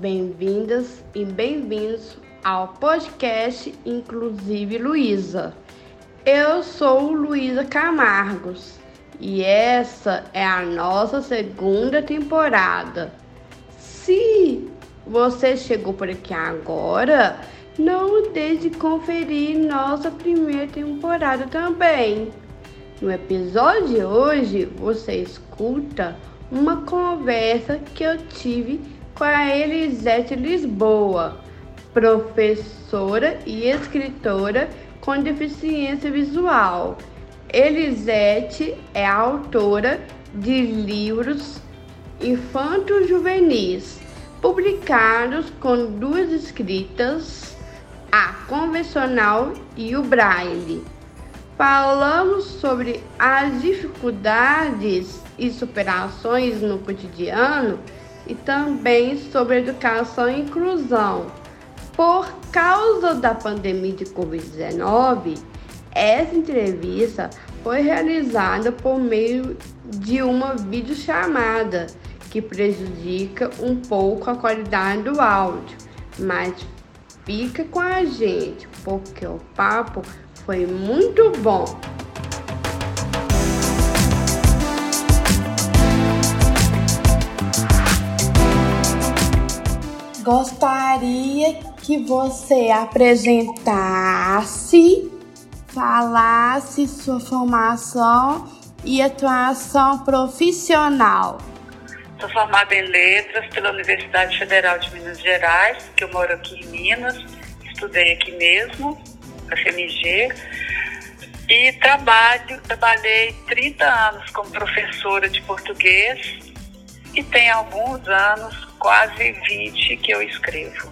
Bem-vindas e bem-vindos ao podcast Inclusive Luísa. Eu sou Luísa Camargos e essa é a nossa segunda temporada. Se você chegou por aqui agora, não deixe de conferir nossa primeira temporada também. No episódio de hoje, você escuta uma conversa que eu tive com a Elisete Lisboa, professora e escritora com deficiência visual. Elisete é autora de livros infanto-juvenis, publicados com duas escritas, a convencional e o braille. Falamos sobre as dificuldades e superações no cotidiano e também sobre educação e inclusão. Por causa da pandemia de Covid-19, essa entrevista foi realizada por meio de uma videochamada que prejudica um pouco a qualidade do áudio, mas fica com a gente porque o papo foi muito bom. Gostaria que você apresentasse, falasse sua formação e atuação profissional. Sou formada em letras pela Universidade Federal de Minas Gerais, que eu moro aqui em Minas, estudei aqui mesmo, a FMG, e trabalho, trabalhei 30 anos como professora de português e tem alguns anos quase 20 que eu escrevo.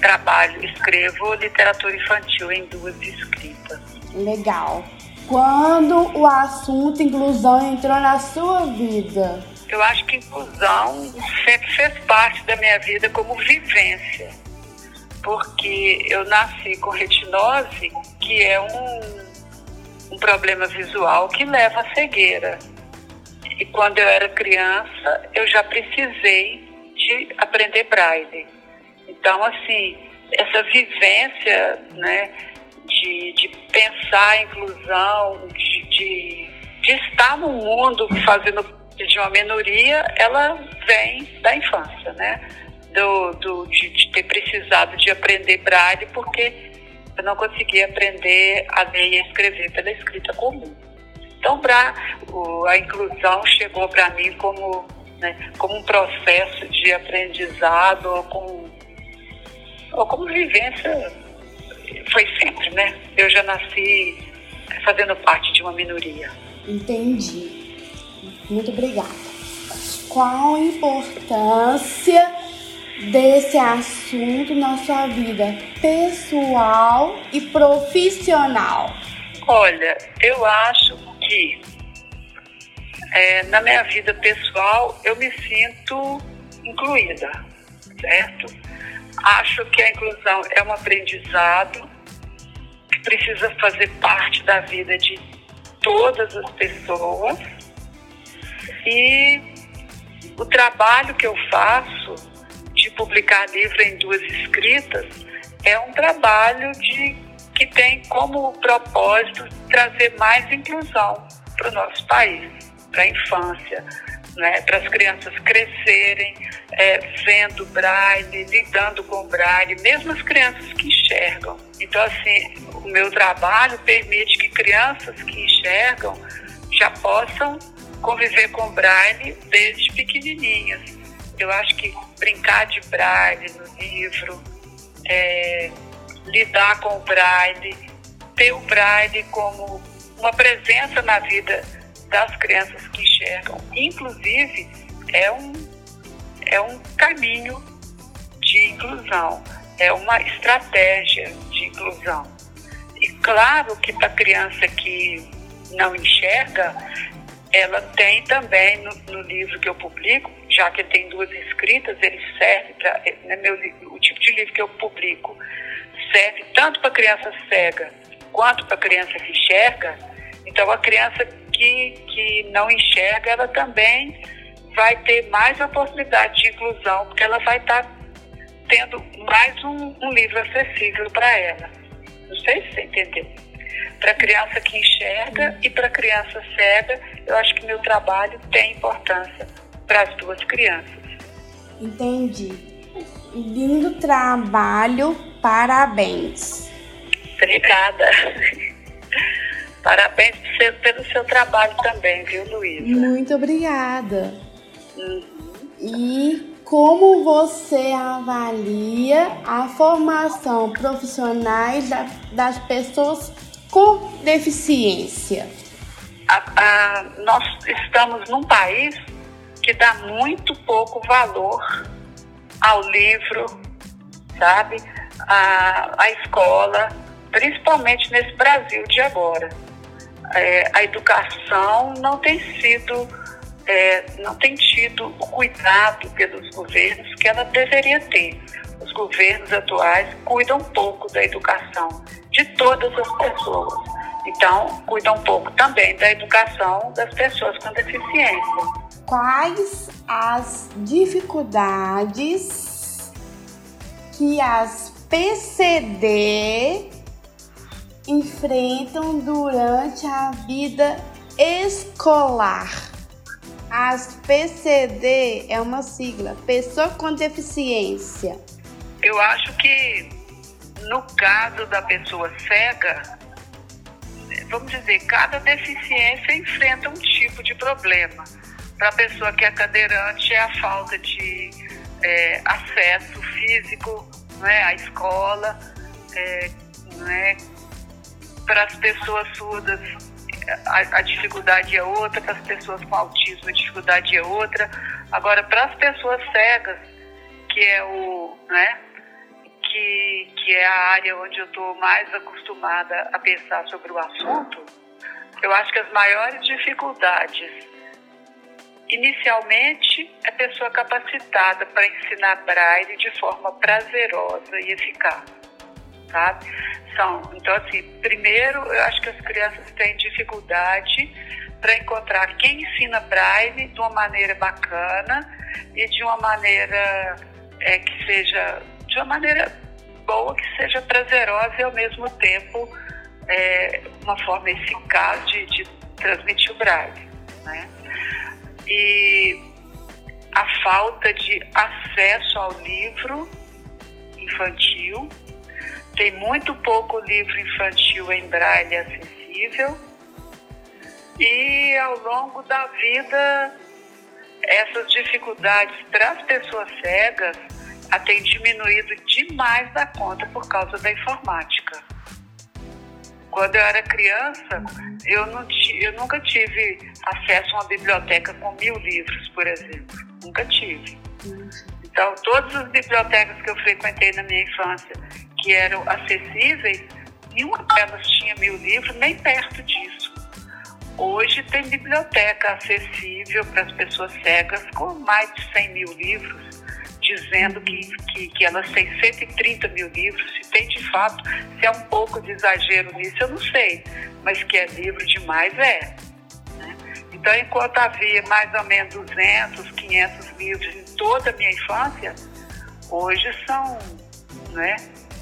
Trabalho, escrevo literatura infantil em duas escritas. Legal. Quando o assunto inclusão entrou na sua vida? Eu acho que inclusão sempre fez parte da minha vida como vivência. Porque eu nasci com retinose, que é um, um problema visual que leva à cegueira. E quando eu era criança, eu já precisei de aprender braille. Então, assim, essa vivência, né, de, de pensar a inclusão, de, de, de estar no mundo fazendo de uma minoria, ela vem da infância, né? Do, do, de, de ter precisado de aprender braille porque eu não conseguia aprender a ler e a escrever pela escrita comum. Então, pra, o, a inclusão chegou para mim como, né, como um processo de aprendizado ou como, ou como vivência, foi sempre, né? Eu já nasci fazendo parte de uma minoria. Entendi. Muito obrigada. Qual a importância desse assunto na sua vida pessoal e profissional? Olha, eu acho que é, na minha vida pessoal eu me sinto incluída, certo? Acho que a inclusão é um aprendizado que precisa fazer parte da vida de todas as pessoas e o trabalho que eu faço de publicar livro em duas escritas é um trabalho de que tem como propósito trazer mais inclusão para o nosso país, para a infância, né, para as crianças crescerem é, vendo braille, lidando com braille, mesmo as crianças que enxergam. Então, assim, o meu trabalho permite que crianças que enxergam já possam conviver com braille desde pequenininhas. Eu acho que brincar de braille no livro, é, lidar com o braille, ter o braille como uma presença na vida das crianças que enxergam. Inclusive, é um, é um caminho inclusão, é uma estratégia de inclusão. E claro que para a criança que não enxerga, ela tem também no, no, livro que eu publico, já que tem duas escritas, ele serve para. Né, o tipo de livro que eu publico serve tanto para criança cega quanto para criança que enxerga. Então, a criança que, que não enxerga, ela também vai ter mais oportunidade de inclusão, porque ela vai estar tá tendo mais um, um livro acessível para ela. Não sei se você entendeu. Para criança que enxerga e para criança cega, eu acho que meu trabalho tem importância para as duas crianças. Entendi. Lindo trabalho, parabéns. Obrigada. Parabéns pelo seu trabalho também, viu, Luísa? Muito obrigada. Uhum. E como você avalia a formação profissionais das pessoas com deficiência? A, a, nós estamos num país que dá muito pouco valor ao livro, sabe? A, a escola, principalmente nesse Brasil de agora. É, a educação não tem sido é, não tem tido o cuidado pelos governos que ela deveria ter. Os governos atuais cuidam pouco da educação de todas as pessoas. Então, cuidam um pouco também da educação das pessoas com deficiência. Quais as dificuldades que as PCD enfrentam durante a vida escolar? As PCD é uma sigla, pessoa com deficiência. Eu acho que no caso da pessoa cega, vamos dizer, cada deficiência enfrenta um tipo de problema. Para a pessoa que é cadeirante é a falta de é, acesso físico né, à escola, é, né, para as pessoas surdas a, a dificuldade é outra, para as pessoas com autismo a dificuldade é outra. Agora, para as pessoas cegas, que é o, né, que, que é a área onde eu estou mais acostumada a pensar sobre o assunto, eu acho que as maiores dificuldades, inicialmente, a pessoa capacitada para ensinar braille de forma prazerosa e eficaz, sabe? Então, assim, primeiro, eu acho que as crianças têm dificuldade para encontrar quem ensina braille de uma maneira bacana e de uma maneira é, que seja, de uma maneira boa, que seja prazerosa e ao mesmo tempo é, uma forma eficaz de, de transmitir o braille. Né? E a falta de acesso ao livro infantil tem muito pouco livro infantil em braille acessível. E ao longo da vida, essas dificuldades para as pessoas cegas têm diminuído demais da conta por causa da informática. Quando eu era criança, eu, não eu nunca tive acesso a uma biblioteca com mil livros, por exemplo. Nunca tive. Então, todas as bibliotecas que eu frequentei na minha infância que eram acessíveis, nenhuma delas tinha mil livros, nem perto disso. Hoje tem biblioteca acessível para as pessoas cegas com mais de 100 mil livros, dizendo que, que, que elas têm 130 mil livros. Se tem de fato, se é um pouco de exagero nisso, eu não sei, mas que é livro demais é. Então, enquanto havia mais ou menos 200, 500 livros em toda a minha infância, hoje são né,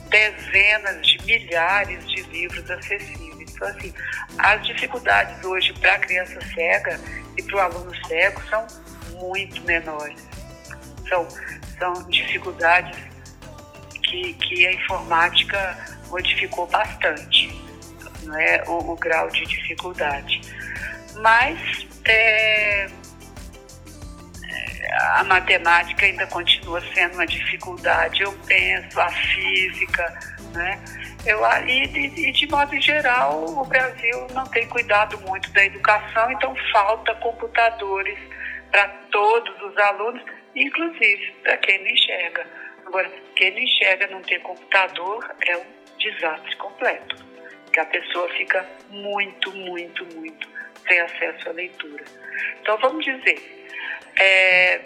dezenas de milhares de livros acessíveis. Então, assim, as dificuldades hoje para a criança cega e para o aluno cego são muito menores. São, são dificuldades que, que a informática modificou bastante né, o, o grau de dificuldade. Mas é, a matemática ainda continua sendo uma dificuldade, eu penso, a física, né? Eu, e, e, de modo geral, o Brasil não tem cuidado muito da educação, então falta computadores para todos os alunos, inclusive para quem não enxerga. Agora, quem não enxerga não ter computador é um desastre completo, que a pessoa fica muito, muito, muito sem acesso à leitura. Então, vamos dizer, é,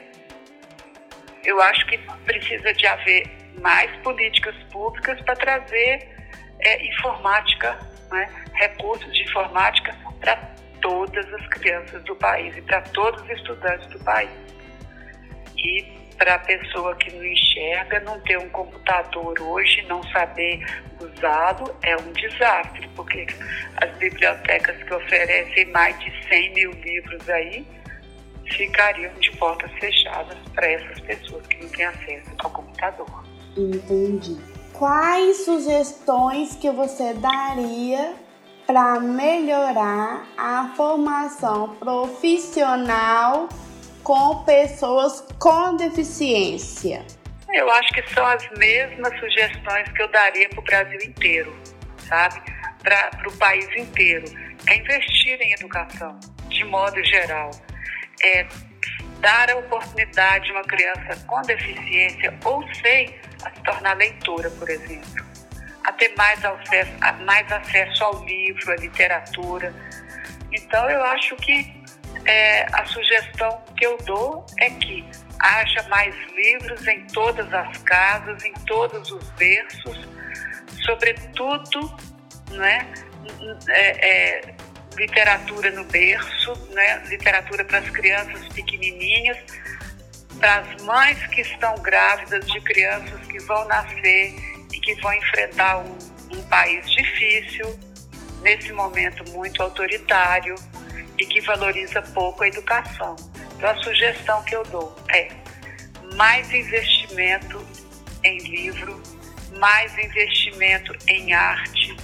eu acho que precisa de haver mais políticas públicas para trazer é, informática, né, recursos de informática para todas as crianças do país e para todos os estudantes do país. E para a pessoa que não enxerga, não ter um computador hoje, não saber usá-lo, é um desastre, porque as bibliotecas que oferecem mais de 100 mil livros aí ficariam de portas fechadas para essas pessoas que não têm acesso ao computador. Entendi. Quais sugestões que você daria para melhorar a formação profissional com pessoas com deficiência? Eu acho que são as mesmas sugestões que eu daria para o Brasil inteiro, sabe? Para o país inteiro. É investir em educação, de modo geral. É dar a oportunidade a uma criança com deficiência ou sem a se tornar leitora, por exemplo. A ter mais acesso, mais acesso ao livro, à literatura. Então, eu acho que é, a sugestão que eu dou é que haja mais livros em todas as casas, em todos os berços, sobretudo né, é, é, literatura no berço, né, literatura para as crianças pequenininhas, para as mães que estão grávidas de crianças que vão nascer e que vão enfrentar um, um país difícil, nesse momento muito autoritário e que valoriza pouco a educação. Então, a sugestão que eu dou é mais investimento em livro, mais investimento em arte,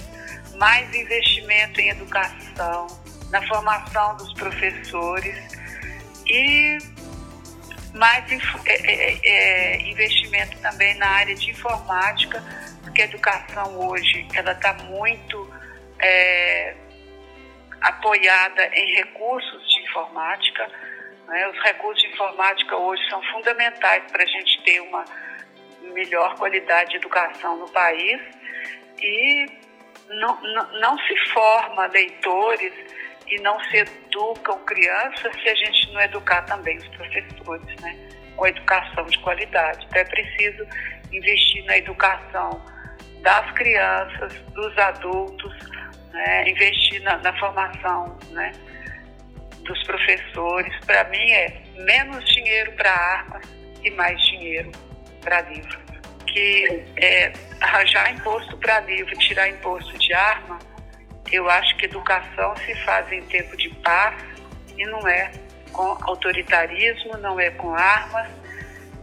mais investimento em educação, na formação dos professores e mais é, é, é, investimento também na área de informática, porque a educação hoje ela está muito é, apoiada em recursos de informática. Né? Os recursos de informática hoje são fundamentais para a gente ter uma melhor qualidade de educação no país e não, não, não se forma leitores e não se educam crianças se a gente não educar também os professores, né? com educação de qualidade. Então é preciso investir na educação das crianças, dos adultos, né, investir na, na formação né, dos professores. Para mim é menos dinheiro para armas e mais dinheiro para livros. Que é, arranjar imposto para livro, tirar imposto de arma, eu acho que educação se faz em tempo de paz e não é com autoritarismo, não é com armas,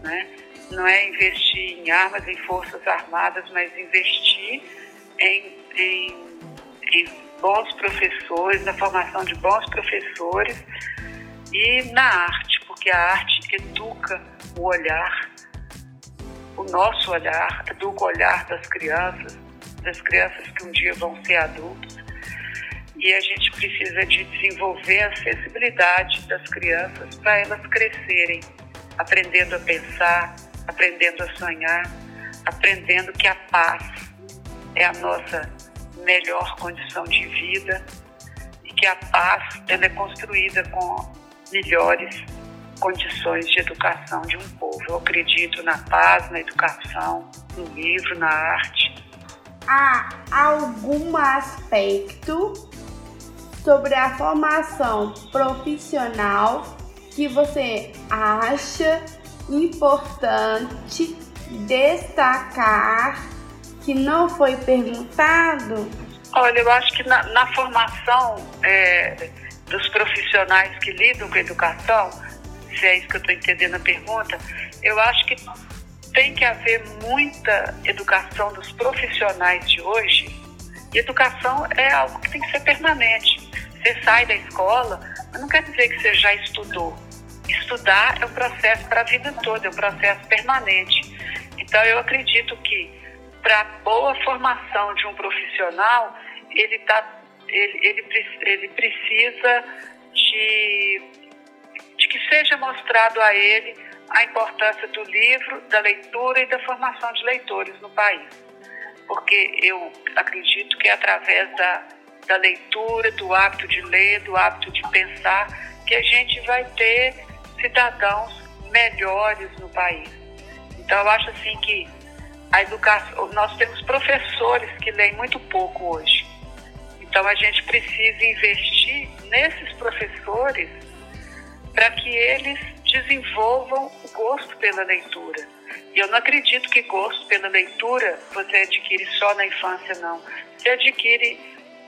né? não é investir em armas, em forças armadas, mas investir em, em de bons professores, na formação de bons professores e na arte, porque a arte educa o olhar, o nosso olhar, educa o olhar das crianças, das crianças que um dia vão ser adultos. E a gente precisa de desenvolver a sensibilidade das crianças para elas crescerem, aprendendo a pensar, aprendendo a sonhar, aprendendo que a paz é a nossa melhor condição de vida e que a paz ela é construída com melhores condições de educação de um povo. Eu acredito na paz, na educação, no livro, na arte. Há algum aspecto sobre a formação profissional que você acha importante destacar que não foi perguntado? Olha, eu acho que na, na formação é, dos profissionais que lidam com educação, se é isso que eu estou entendendo a pergunta, eu acho que tem que haver muita educação dos profissionais de hoje. E educação é algo que tem que ser permanente. Você sai da escola, mas não quer dizer que você já estudou. Estudar é um processo para a vida toda, é um processo permanente. Então, eu acredito que para boa formação de um profissional, ele, tá, ele, ele, ele precisa de, de que seja mostrado a ele a importância do livro, da leitura e da formação de leitores no país. Porque eu acredito que é através da, da leitura, do hábito de ler, do hábito de pensar, que a gente vai ter cidadãos melhores no país. Então, eu acho assim que a educação, nós temos professores que leem muito pouco hoje. Então, a gente precisa investir nesses professores para que eles desenvolvam o gosto pela leitura. E eu não acredito que gosto pela leitura você adquire só na infância, não. Você adquire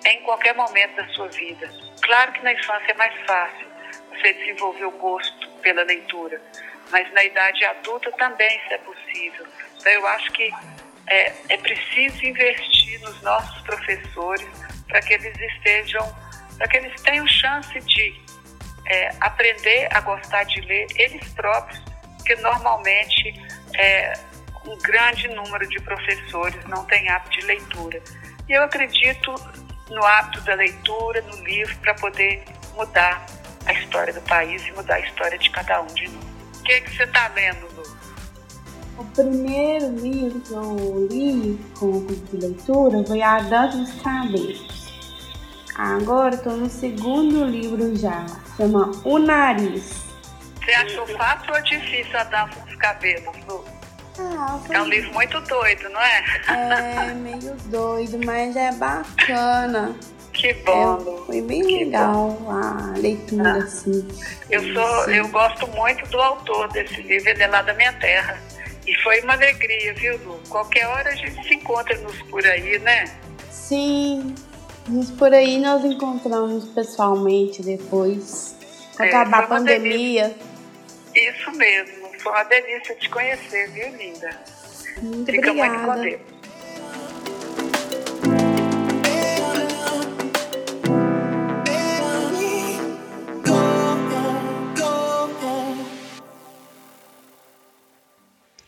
em qualquer momento da sua vida. Claro que na infância é mais fácil você desenvolver o gosto pela leitura, mas na idade adulta também isso é possível. Então eu acho que é, é preciso investir nos nossos professores para que eles estejam, para que eles tenham chance de é, aprender a gostar de ler eles próprios, porque normalmente é, um grande número de professores não tem hábito de leitura. E eu acredito no hábito da leitura, no livro, para poder mudar a história do país e mudar a história de cada um de nós. O que, é que você está lendo, Lu? O primeiro livro que eu li com o de leitura foi A Dança dos Cabelos. Agora estou no segundo livro já, chama O Nariz. Você achou fácil ou difícil a dança dos cabelos, Lu? Ah, foi... É um livro muito doido, não é? É, meio doido, mas é bacana. Que bom. É, foi bem que legal bom. a leitura, ah. assim. Eu, sou, eu gosto muito do autor desse livro, ele é lá da minha terra. E foi uma alegria, viu, Lu? Qualquer hora a gente se encontra nos por aí, né? Sim, mas por aí nós encontramos pessoalmente depois. É, acabar a pandemia. Delícia. Isso mesmo. Foi uma delícia te conhecer, viu, linda? Muito Fica obrigada. muito com Deus.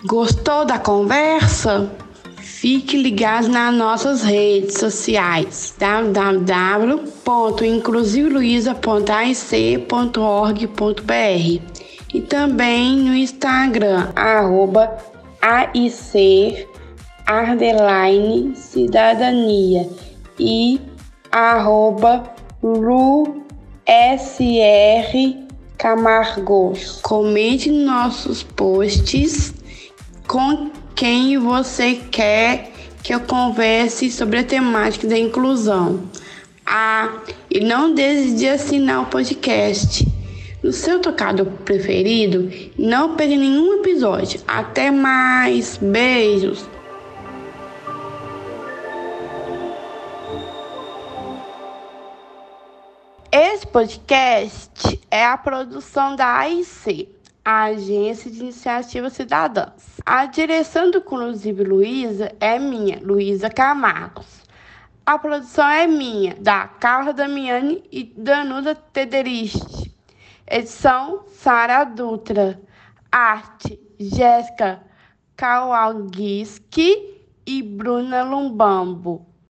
Gostou da conversa? Fique ligado nas nossas redes sociais www.inclusiveluiza.aic.org.br e também no Instagram arroba AIC Cidadania e arroba Lu SR Camargos. Comente nossos posts com quem você quer que eu converse sobre a temática da inclusão. Ah, e não deixe de assinar o podcast. No seu tocado preferido, não perca nenhum episódio. Até mais. Beijos. Esse podcast é a produção da AIC a Agência de Iniciativas Cidadãs. A direção do Inclusive Luísa é minha, Luísa Camargos. A produção é minha, da Carla Damiani e Danuda Tederiste. Edição Sara Dutra. Arte Jéssica Kawalgiski e Bruna Lumbambo.